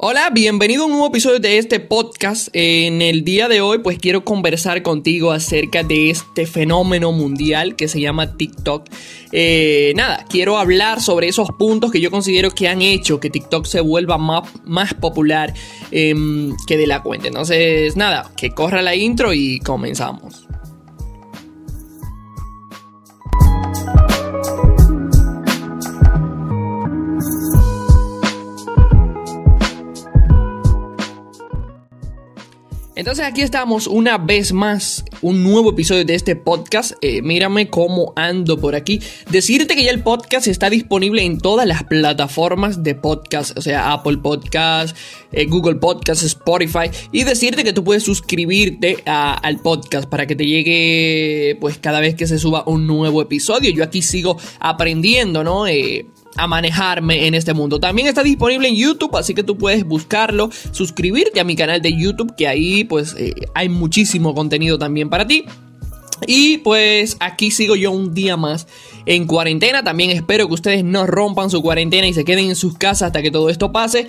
Hola, bienvenido a un nuevo episodio de este podcast. En el día de hoy pues quiero conversar contigo acerca de este fenómeno mundial que se llama TikTok. Eh, nada, quiero hablar sobre esos puntos que yo considero que han hecho que TikTok se vuelva más, popular em, que de la cuenta. Entonces, nada, que corra la intro y comenzamos. Entonces aquí estamos una vez más, un nuevo episodio de este podcast. Eh, mírame cómo ando por aquí. Decirte que ya el podcast está disponible en todas las plataformas de podcast, o sea, Apple Podcast, eh, Google Podcast, Spotify. Y decirte que tú puedes suscribirte al podcast para que te llegue pues cada vez que se suba un nuevo episodio. Yo aquí sigo aprendiendo, ¿no? Eh, a manejarme en este mundo. También está disponible en YouTube, así que tú puedes buscarlo, suscribirte a mi canal de YouTube, que ahí pues eh, hay muchísimo contenido también para ti. Y pues aquí sigo yo un día más en cuarentena. También espero que ustedes no rompan su cuarentena y se queden en sus casas hasta que todo esto pase.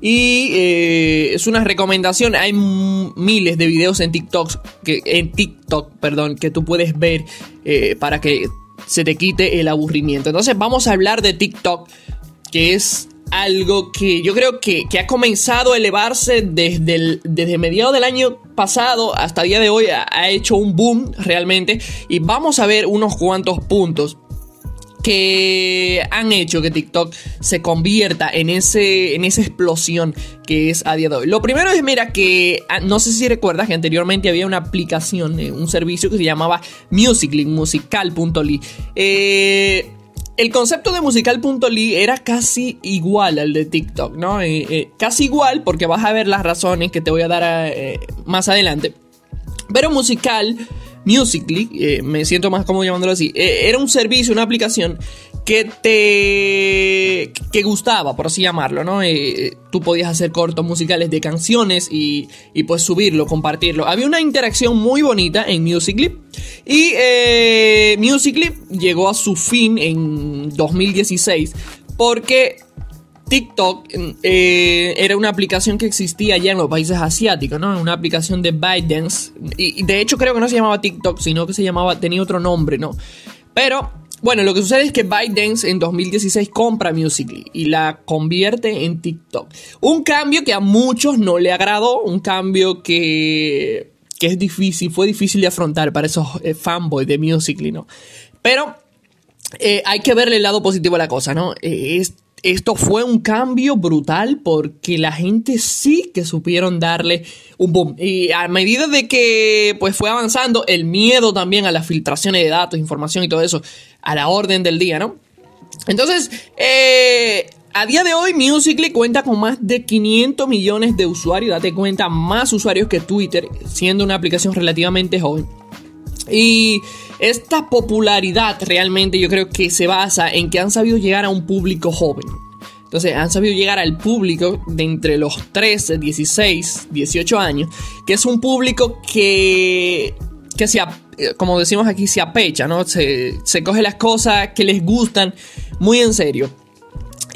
Y eh, es una recomendación. Hay miles de videos en TikTok, que, en TikTok, perdón, que tú puedes ver eh, para que se te quite el aburrimiento. Entonces vamos a hablar de TikTok, que es algo que yo creo que, ha comenzado a elevarse desde, desde mediados del año pasado hasta el día de hoy. Ha hecho un boom realmente. Y vamos a ver unos cuantos puntos que han hecho que TikTok se convierta en, ese, en esa explosión que es a día de hoy. Lo primero es, mira, que ah, no sé si recuerdas que anteriormente había una aplicación, eh, un servicio que se llamaba Musically, musical.ly. Eh, el concepto de musical.ly era casi igual al de TikTok, ¿no? Eh, casi igual porque vas a ver las razones que te voy a dar más adelante. Pero musical Musically, eh, me siento más cómodo llamándolo así, eh, era un servicio, una aplicación que te que gustaba, por así llamarlo, ¿no? Eh, tú podías hacer cortos musicales de canciones y, y, pues subirlo, compartirlo. Había una interacción muy bonita en Musically y Musically llegó a su fin en 2016 porque TikTok eh, era una aplicación que existía ya en los países asiáticos, ¿no? Una aplicación de ByteDance. Y, de hecho creo que no se llamaba TikTok, sino que se llamaba, tenía otro nombre, ¿no? Pero, bueno, lo que sucede es que ByteDance en 2016 compra Musical.ly y la convierte en TikTok. Un cambio que a muchos no le agradó, un cambio que, que es difícil, fue difícil de afrontar para esos eh, fanboys de Musical.ly, ¿no? Pero... Eh, hay que verle el lado positivo a la cosa, ¿no? Esto fue un cambio brutal porque la gente sí que supieron darle un boom. Y a medida de que pues fue avanzando, el miedo también a las filtraciones de datos, información y todo eso, a la orden del día, ¿no? Entonces, eh, a día de hoy Musical.ly cuenta con más de 500 millones de usuarios, date cuenta, más usuarios que Twitter, siendo una aplicación relativamente joven. Y esta popularidad realmente yo creo que se basa en que han sabido llegar a un público joven. Entonces han sabido llegar al público de entre los 13, 16, 18 años, que es un público que, que se, como decimos aquí, se apecha, ¿no? Se, se coge las cosas que les gustan muy en serio.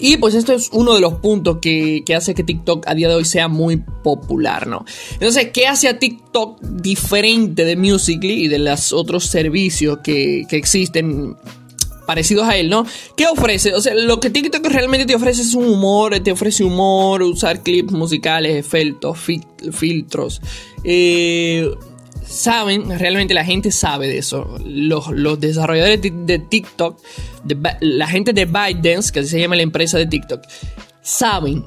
Y pues esto es uno de los puntos que, hace que TikTok a día de hoy sea muy popular, ¿no? Entonces, ¿qué hace a TikTok diferente de Musical.ly y de los otros servicios que, existen parecidos a él, ¿no? ¿Qué ofrece? O sea, lo que TikTok realmente te ofrece es un humor, te ofrece humor, usar clips musicales, efectos, filtros. Eh, saben, realmente la gente sabe de eso. Los, desarrolladores de, TikTok, la gente de ByteDance, que así se llama la empresa de TikTok, saben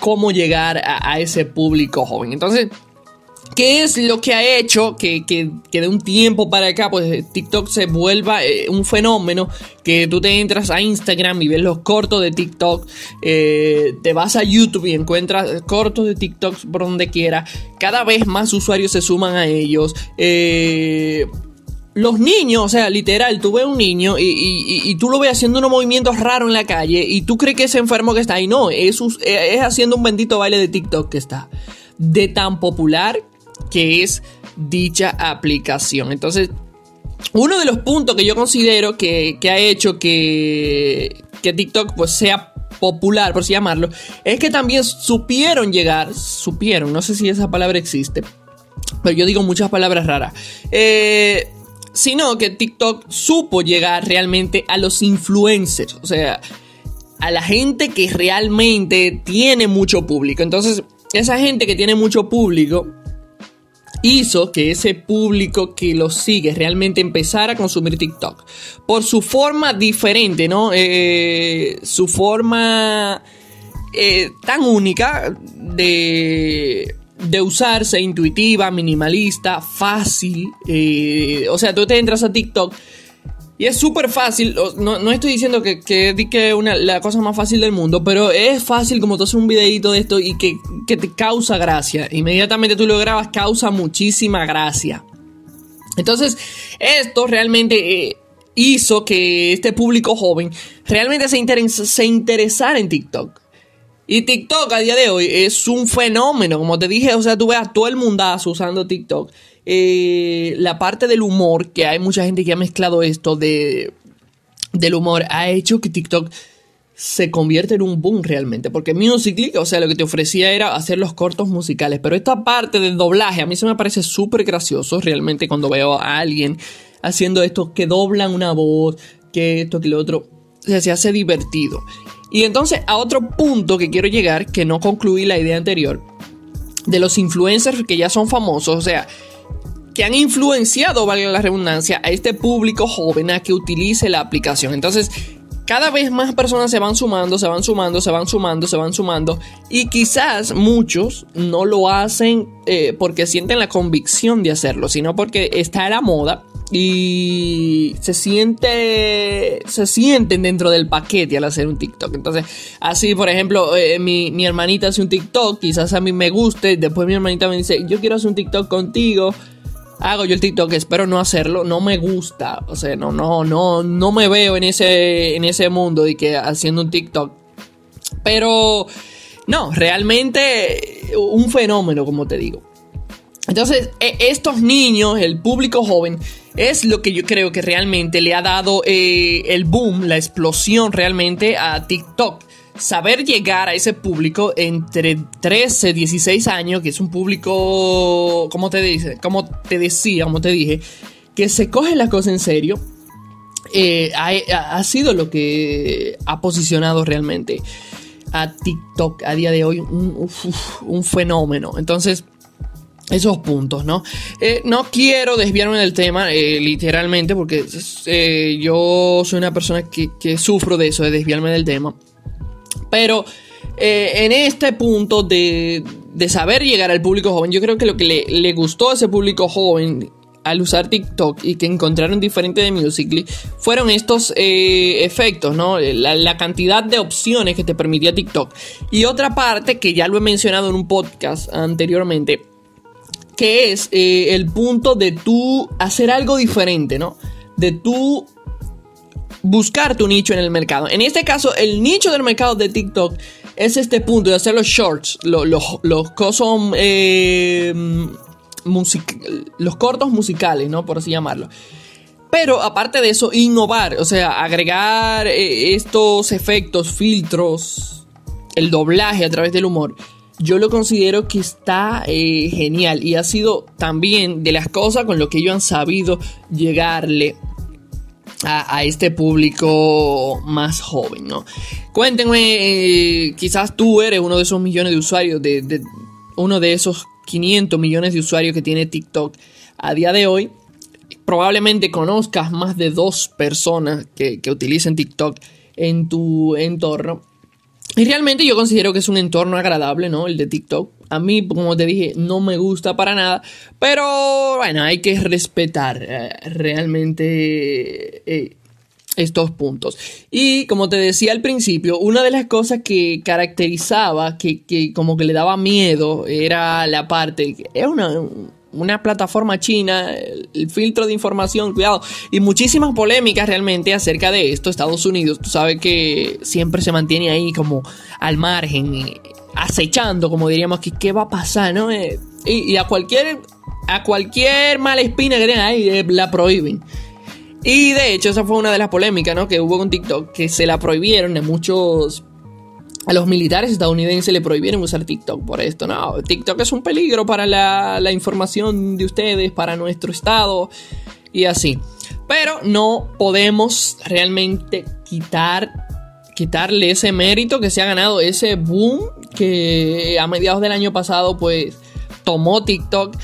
cómo llegar a ese público joven. Entonces, ¿Qué es lo que ha hecho que, de un tiempo para acá, pues TikTok se vuelva eh, un fenómeno? Que tú te entras a Instagram y ves los cortos de TikTok, eh, te vas a YouTube y encuentras cortos de TikTok por donde quiera. Cada vez más usuarios se suman a ellos. Eh, los niños, o sea, literal, tú ves un niño y, tú lo ves haciendo unos movimientos raros en la calle y tú crees que es enfermo que está ahí. No, es, es haciendo un bendito baile de TikTok que está. De tan popular que es dicha aplicación. Entonces, uno de los puntos que yo considero que, ha hecho que, que TikTok pues, sea popular, por así llamarlo, es que también supieron llegar, supieron, no sé si esa palabra existe, pero yo digo muchas palabras raras. Eh, sino que TikTok supo llegar realmente a los influencers, o sea, a la gente que realmente tiene mucho público. Entonces, esa gente que tiene mucho público hizo que ese público que lo sigue realmente empezara a consumir TikTok. Por su forma diferente, ¿no? Eh, su forma eh, tan única de, de usarse, intuitiva, minimalista, fácil. Eh, o sea, tú te entras a TikTok y es súper fácil, no, estoy diciendo que, que, que una, la cosa más fácil del mundo, pero es fácil como tú haces un videito de esto y que, te causa gracia. Inmediatamente tú lo grabas, causa muchísima gracia. Entonces, esto realmente eh, hizo que este público joven realmente se, se interesara en TikTok. Y TikTok a día de hoy es un fenómeno, como te dije, o sea, tú ves a todo el mundazo usando TikTok. Eh, la parte del humor, que hay mucha gente que ha mezclado esto de, del humor, ha hecho que TikTok se convierta en un boom realmente. Porque Musical.ly, o sea, lo que te ofrecía era hacer los cortos musicales. Pero esta parte del doblaje a mí se me parece súper gracioso realmente cuando veo a alguien haciendo esto, que doblan una voz, que esto, que lo otro. O sea, se hace divertido. Y entonces a otro punto que quiero llegar, que no concluí la idea anterior, de los influencers que ya son famosos, o sea, que han influenciado, valga la redundancia, a este público joven a que utilice la aplicación. Entonces, cada vez más personas se van sumando, se van sumando, se van sumando, se van sumando. Y quizás muchos no lo hacen eh, porque sienten la convicción de hacerlo, sino porque está a la moda y se siente se sienten dentro del paquete al hacer un TikTok. Entonces, así por ejemplo, eh, mi, mi hermanita hace un TikTok, quizás a mí me guste, después mi hermanita me dice, yo quiero hacer un TikTok contigo hago yo el TikTok, espero no hacerlo, no me gusta, o sea, no, no, no, no me veo en ese, en ese mundo de que haciendo un TikTok. Pero, no, realmente un fenómeno, como te digo. Entonces, e, estos niños, el público joven, es lo que yo creo que realmente le ha dado eh, el boom, la explosión realmente a TikTok saber llegar a ese público entre 13 y 16 años, que es un público, como te dice, como te decía, como te dije, que se coge las cosas en serio, eh, ha, sido lo que ha posicionado realmente a TikTok a día de hoy un, fenómeno. Entonces, esos puntos, ¿no? Eh, no quiero desviarme del tema, eh, literalmente, porque yo soy una persona que, que, sufro de eso, de desviarme del tema. Pero eh, en este punto de, saber llegar al público joven, yo creo que lo que le, gustó a ese público joven al usar TikTok y que encontraron diferente de Musical.ly fueron estos eh, efectos, ¿no? La, cantidad de opciones que te permitía TikTok. Y otra parte que ya lo he mencionado en un podcast anteriormente, que es eh, el punto de tú hacer algo diferente, ¿no? De tú buscar tu nicho en el mercado. En este caso, el nicho del mercado de TikTok es este punto de hacer los shorts, los, los, eh, los cortos musicales, ¿no? Por así llamarlo. Pero aparte de eso, innovar, o sea, agregar eh, estos efectos, filtros, el doblaje a través del humor, yo lo considero que está eh, genial y ha sido también de las cosas con lo que ellos han sabido llegarle a, este público más joven, ¿no? Cuéntenme, eh, quizás tú eres uno de esos millones de usuarios, de, uno de esos 500 millones de usuarios que tiene TikTok a día de hoy. Probablemente conozcas más de dos personas que, que utilicen TikTok en tu entorno. Y realmente yo considero que es un entorno agradable, ¿no? El de TikTok. A mí, como te dije, no me gusta para nada. Pero bueno, hay que respetar eh, realmente eh, estos puntos. Y como te decía al principio, una de las cosas que caracterizaba, que, como que le daba miedo, era la parte... Es una una plataforma china, el, filtro de información, cuidado, y muchísimas polémicas realmente acerca de esto. Estados Unidos, tú sabes que siempre se mantiene ahí como al margen, acechando, como diríamos, que qué va a pasar, ¿no? Eh, y, a cualquier a cualquier mala espina que tengan ahí, eh, la prohíben. Y de hecho, esa fue una de las polémicas, ¿no? Que hubo con TikTok, que se la prohibieron en muchos a los militares estadounidenses le prohibieron usar TikTok por esto. No, TikTok es un peligro para la, la información de ustedes, para nuestro estado y así. Pero no podemos realmente quitar quitarle ese mérito que se ha ganado, ese boom que a mediados del año pasado pues tomó TikTok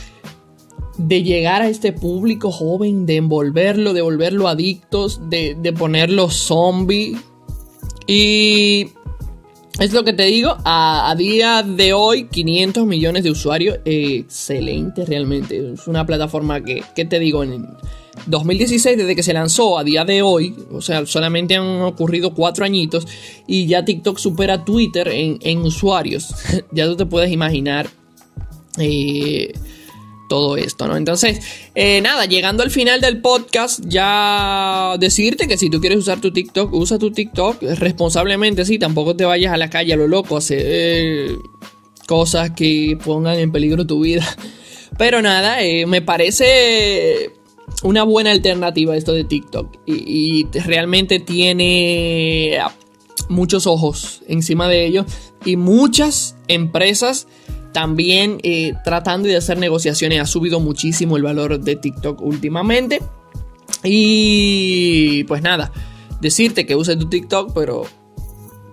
de llegar a este público joven, de envolverlo, de volverlo adictos, de, de ponerlo zombie. Y es lo que te digo, a, día de hoy 500 millones de usuarios, excelente realmente. Es una plataforma que, ¿qué te digo? En 2016, desde que se lanzó a día de hoy, o sea, solamente han ocurrido cuatro añitos y ya TikTok supera Twitter en, usuarios. ya tú te puedes imaginar. Eh, todo esto, ¿no? Entonces, eh, nada, llegando al final del podcast, ya decirte que si tú quieres usar tu TikTok, usa tu TikTok responsablemente, sí, tampoco te vayas a la calle a lo loco a hacer cosas que pongan en peligro tu vida. Pero nada, eh, me parece una buena alternativa esto de TikTok y, y realmente tiene muchos ojos encima de ello y muchas empresas también eh, tratando de hacer negociaciones. Ha subido muchísimo el valor de TikTok últimamente. Y pues nada, decirte que uses tu TikTok, pero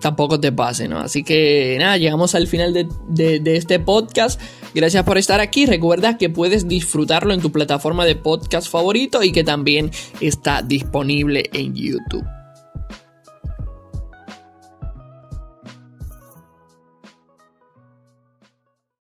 tampoco te pase, ¿no? Así que nada, llegamos al final de, de, este podcast. Gracias por estar aquí. Recuerda que puedes disfrutarlo en tu plataforma de podcast favorito y que también está disponible en YouTube.